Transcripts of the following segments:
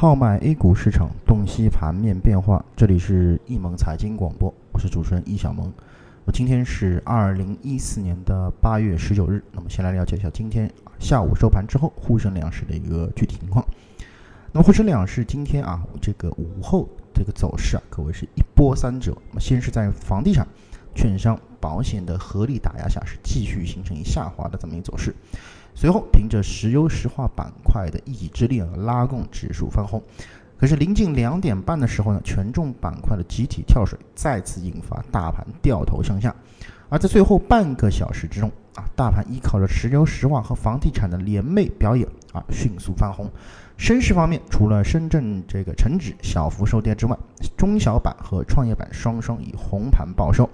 号脉 A 股市场，洞悉盘面变化。这里是易盟财经广播，我是主持人易小萌。我今天是二零一四年的八月十九日。那么先来了解一下今天下午收盘之后沪深两市的一个具体情况。那么沪深两市今天啊，这个午后这个走势啊，可谓是一波三折。那么先是在房地产、券商、保险的合力打压下，是继续形成一下滑的这么一个走势。随后，凭着石油石化板块的一己之力啊，拉动指数翻红。可是临近两点半的时候呢，权重板块的集体跳水，再次引发大盘掉头向下。而在最后半个小时之中啊，大盘依靠着石油石化和房地产的联袂表演啊，迅速翻红。深市方面，除了深圳这个成指小幅收跌之外，中小板和创业板双双以红盘报收。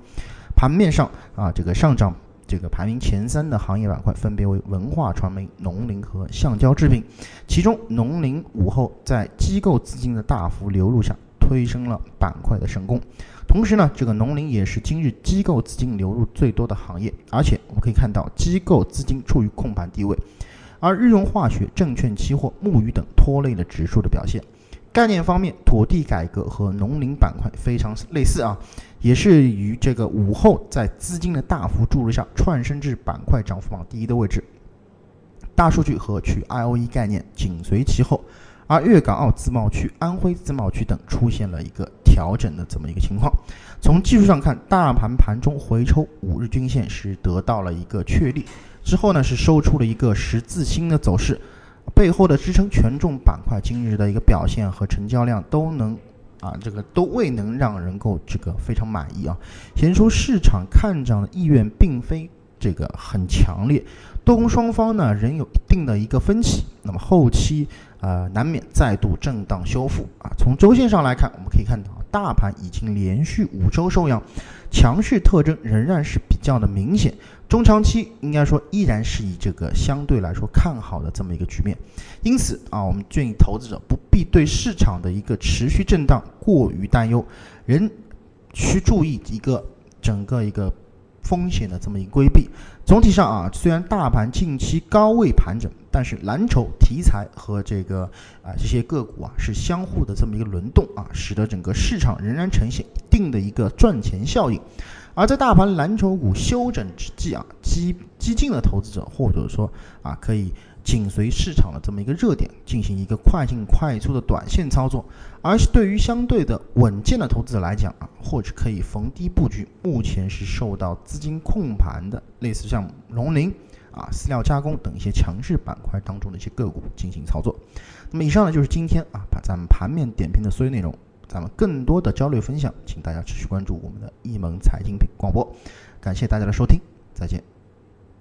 盘面上啊，这个上涨。这个排名前三的行业板块分别为文化传媒、农林和橡胶制品，其中农林午后在机构资金的大幅流入下，推升了板块的升功。同时呢，这个农林也是今日机构资金流入最多的行业，而且我们可以看到机构资金处于控盘地位，而日用化学、证券期货、木鱼等拖累了指数的表现。概念方面，土地改革和农林板块非常类似啊，也是于这个午后在资金的大幅注入下，窜升至板块涨幅榜第一的位置。大数据和去 I O E 概念紧随其后，而粤港澳自贸区、安徽自贸区等出现了一个调整的这么一个情况。从技术上看，大盘盘中回抽五日均线是得到了一个确立，之后呢是收出了一个十字星的走势。背后的支撑权重板块今日的一个表现和成交量都能啊，这个都未能让人够这个非常满意啊，显出市场看涨的意愿并非这个很强烈，多空双方呢仍有一定的一个分歧，那么后期呃难免再度震荡修复啊。从周线上来看，我们可以看到大盘已经连续五周收阳，强势特征仍然是比较的明显。中长期应该说依然是以这个相对来说看好的这么一个局面，因此啊，我们建议投资者不必对市场的一个持续震荡过于担忧，仍需注意一个整个一个风险的这么一个规避。总体上啊，虽然大盘近期高位盘整，但是蓝筹题材和这个啊这些个股啊是相互的这么一个轮动啊，使得整个市场仍然呈现一定的一个赚钱效应。而在大盘蓝筹股休整之际啊，激激进的投资者或者说啊，可以紧随市场的这么一个热点进行一个快进快出的短线操作；而是对于相对的稳健的投资者来讲啊，或者可以逢低布局目前是受到资金控盘的，类似像农林啊、饲料加工等一些强势板块当中的一些个股进行操作。那么以上呢就是今天啊，把咱们盘面点评的所有内容。咱们更多的交流分享，请大家持续关注我们的易盟财经广播。感谢大家的收听，再见。